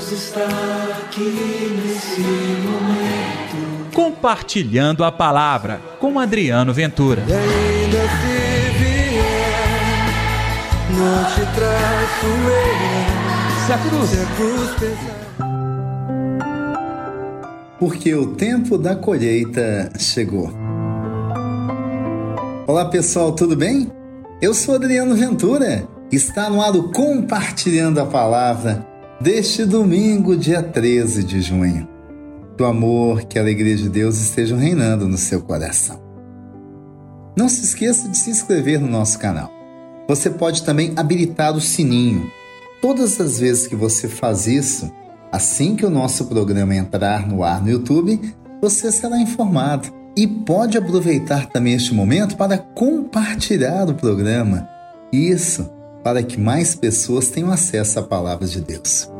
Deus está aqui nesse momento. Compartilhando a palavra com Adriano Ventura. E ainda se vier, não te traço eu. Se a cruz. Se a cruz pesar. porque o tempo da colheita chegou. Olá pessoal, tudo bem? Eu sou Adriano Ventura. Está no ar o Compartilhando a Palavra deste domingo, dia 13 de junho. Que o amor, que a alegria de Deus estejam reinando no seu coração. Não se esqueça de se inscrever no nosso canal. Você pode também habilitar o sininho. Todas as vezes que você faz isso, Assim que o nosso programa entrar no ar no YouTube, você será informado e pode aproveitar também este momento para compartilhar o programa. Isso, para que mais pessoas tenham acesso à palavra de Deus.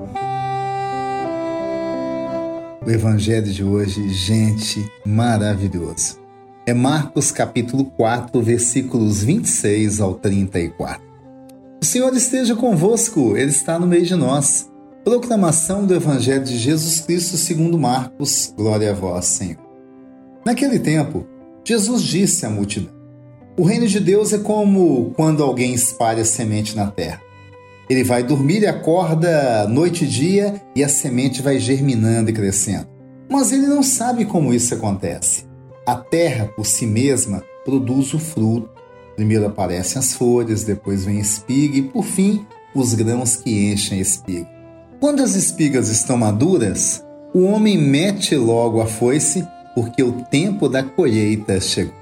O evangelho de hoje, gente, maravilhoso. É Marcos capítulo 4, versículos 26 ao 34. O Senhor esteja convosco, ele está no meio de nós. Proclamação do Evangelho de Jesus Cristo segundo Marcos. Glória a vós, Senhor. Naquele tempo, Jesus disse à multidão: O reino de Deus é como quando alguém espalha semente na terra. Ele vai dormir e acorda noite e dia e a semente vai germinando e crescendo. Mas ele não sabe como isso acontece. A terra, por si mesma, produz o fruto. Primeiro aparecem as folhas, depois vem a espiga e, por fim, os grãos que enchem a espiga. Quando as espigas estão maduras, o homem mete logo a foice, porque o tempo da colheita chegou.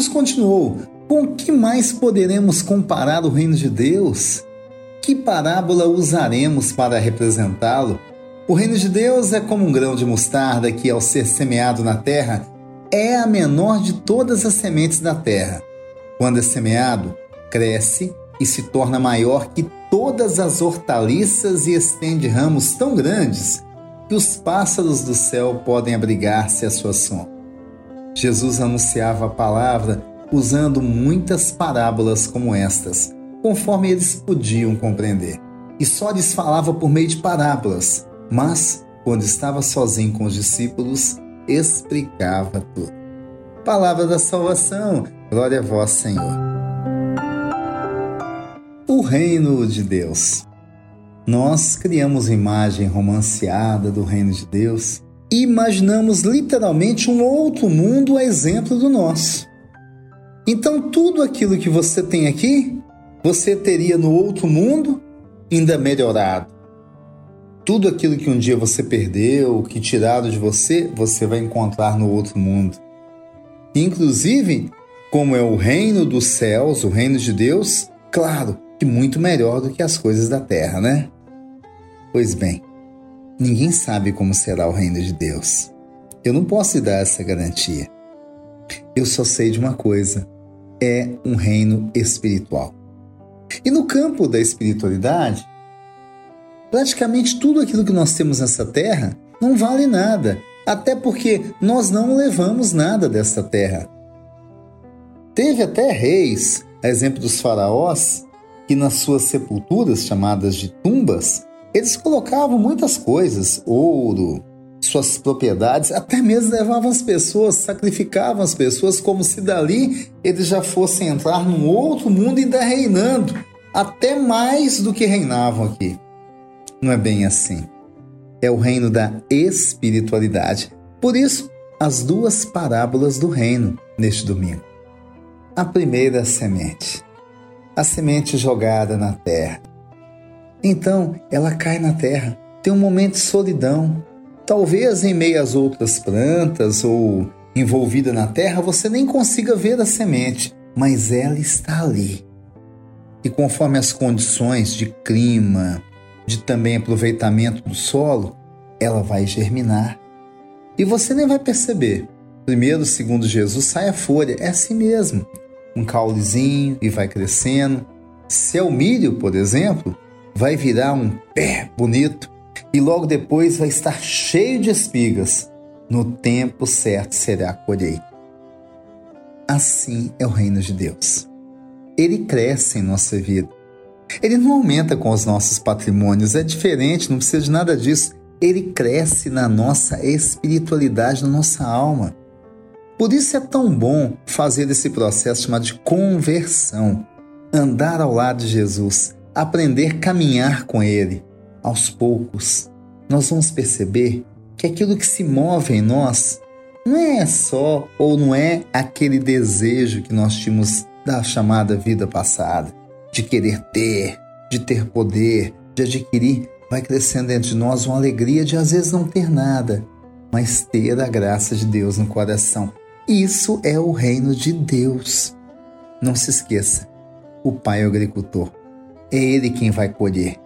Jesus continuou: Com que mais poderemos comparar o reino de Deus? Que parábola usaremos para representá-lo? O reino de Deus é como um grão de mostarda que, ao ser semeado na terra, é a menor de todas as sementes da terra. Quando é semeado, cresce e se torna maior que todas as hortaliças e estende ramos tão grandes que os pássaros do céu podem abrigar-se à sua sombra. Jesus anunciava a palavra usando muitas parábolas como estas, conforme eles podiam compreender. E só lhes falava por meio de parábolas, mas, quando estava sozinho com os discípulos, explicava tudo. Palavra da salvação, glória a vós, Senhor o reino de Deus. Nós criamos imagem romanceada do reino de Deus imaginamos literalmente um outro mundo a exemplo do nosso. Então, tudo aquilo que você tem aqui, você teria no outro mundo, ainda melhorado. Tudo aquilo que um dia você perdeu, que tiraram de você, você vai encontrar no outro mundo. Inclusive, como é o reino dos céus, o reino de Deus, claro, que muito melhor do que as coisas da terra, né? Pois bem, ninguém sabe como será o reino de Deus. Eu não posso lhe dar essa garantia. Eu só sei de uma coisa: é um reino espiritual. E no campo da espiritualidade, praticamente tudo aquilo que nós temos nessa terra não vale nada, até porque nós não levamos nada dessa terra. Teve até reis, a exemplo dos faraós, que nas suas sepulturas, chamadas de tumbas, eles colocavam muitas coisas, ouro, suas propriedades, até mesmo levavam as pessoas, sacrificavam as pessoas como se dali eles já fossem entrar num outro mundo ainda reinando, até mais do que reinavam aqui. Não é bem assim. É o reino da espiritualidade. Por isso, as duas parábolas do reino neste domingo. A primeira semente a semente jogada na terra. Então ela cai na terra, tem um momento de solidão. Talvez em meio às outras plantas ou envolvida na terra você nem consiga ver a semente, mas ela está ali. E conforme as condições de clima, de também aproveitamento do solo, ela vai germinar. E você nem vai perceber. Primeiro, segundo Jesus, sai a folha. É assim mesmo um caulezinho e vai crescendo. Se é o milho, por exemplo, vai virar um pé bonito e logo depois vai estar cheio de espigas. No tempo certo será colheita. Assim é o reino de Deus. Ele cresce em nossa vida. Ele não aumenta com os nossos patrimônios, é diferente, não precisa de nada disso. Ele cresce na nossa espiritualidade, na nossa alma. Por isso é tão bom fazer esse processo chamado de conversão. Andar ao lado de Jesus, aprender a caminhar com Ele. Aos poucos, nós vamos perceber que aquilo que se move em nós não é só ou não é aquele desejo que nós tínhamos da chamada vida passada, de querer ter, de ter poder, de adquirir, vai crescendo dentro de nós uma alegria de às vezes não ter nada, mas ter a graça de Deus no coração. Isso é o reino de Deus. Não se esqueça, o Pai é o agricultor. É Ele quem vai colher.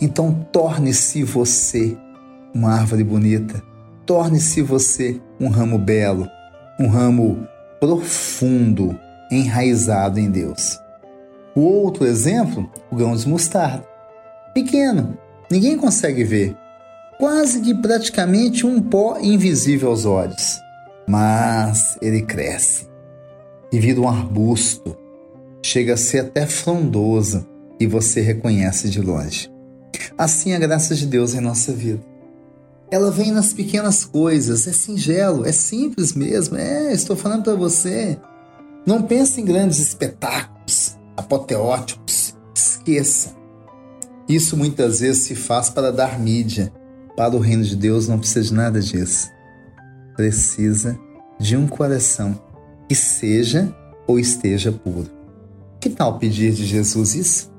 Então torne-se você uma árvore bonita. Torne-se você um ramo belo, um ramo profundo, enraizado em Deus. O outro exemplo, o grão de mostarda. Pequeno, ninguém consegue ver. Quase que praticamente um pó invisível aos olhos. Mas ele cresce e vira um arbusto. Chega a ser até frondoso e você reconhece de longe. Assim a graça de Deus em nossa vida. Ela vem nas pequenas coisas, é singelo, é simples mesmo. É, estou falando para você. Não pense em grandes espetáculos, apoteóticos. Esqueça. Isso muitas vezes se faz para dar mídia. Para o reino de Deus não precisa de nada disso. Precisa de um coração que seja ou esteja puro. Que tal pedir de Jesus isso?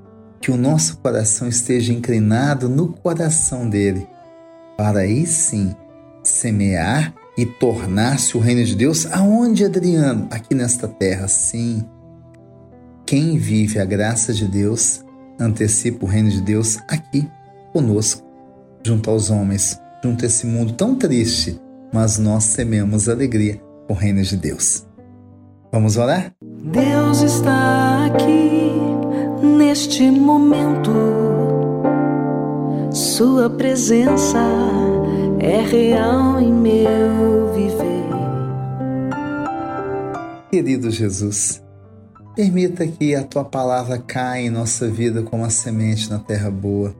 Que o nosso coração esteja inclinado no coração dele para aí sim semear e tornar-se o reino de Deus aonde, Adriano? Aqui nesta terra, sim. Quem vive a graça de Deus antecipa o reino de Deus aqui conosco, junto aos homens, junto a esse mundo tão triste, mas nós semeamos alegria o reino de Deus. Vamos orar? Deus está aqui neste momento sua presença é real em meu viver. Querido Jesus, permita que a tua palavra caia em nossa vida como uma semente na terra boa,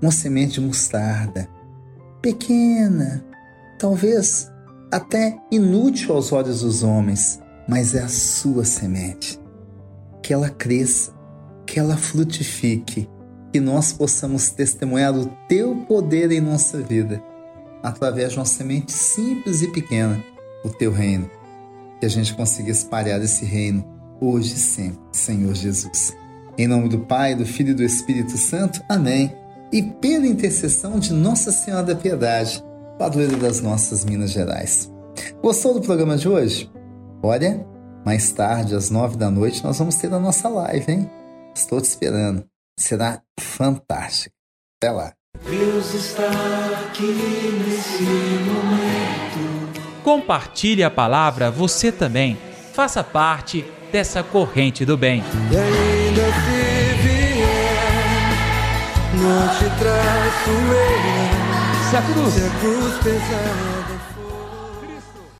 uma semente de mostarda, pequena, talvez até inútil aos olhos dos homens, mas é a sua semente. Que ela cresça, que ela frutifique que nós possamos testemunhar o teu poder em nossa vida, através de uma semente simples e pequena, o teu reino. Que a gente consiga espalhar esse reino hoje e sempre, Senhor Jesus. Em nome do Pai, do Filho e do Espírito Santo. Amém. E pela intercessão de Nossa Senhora da Piedade, padroeira das nossas Minas Gerais. Gostou do programa de hoje? Olha, mais tarde, às nove da noite, nós vamos ter a nossa live, hein? Estou te esperando será fantástica. Até lá. Deus está aqui nesse momento. Compartilhe a palavra você também. Faça parte dessa corrente do bem. E ainda se vier, não te traço eu. Se a cruz, Se a cruz pesar.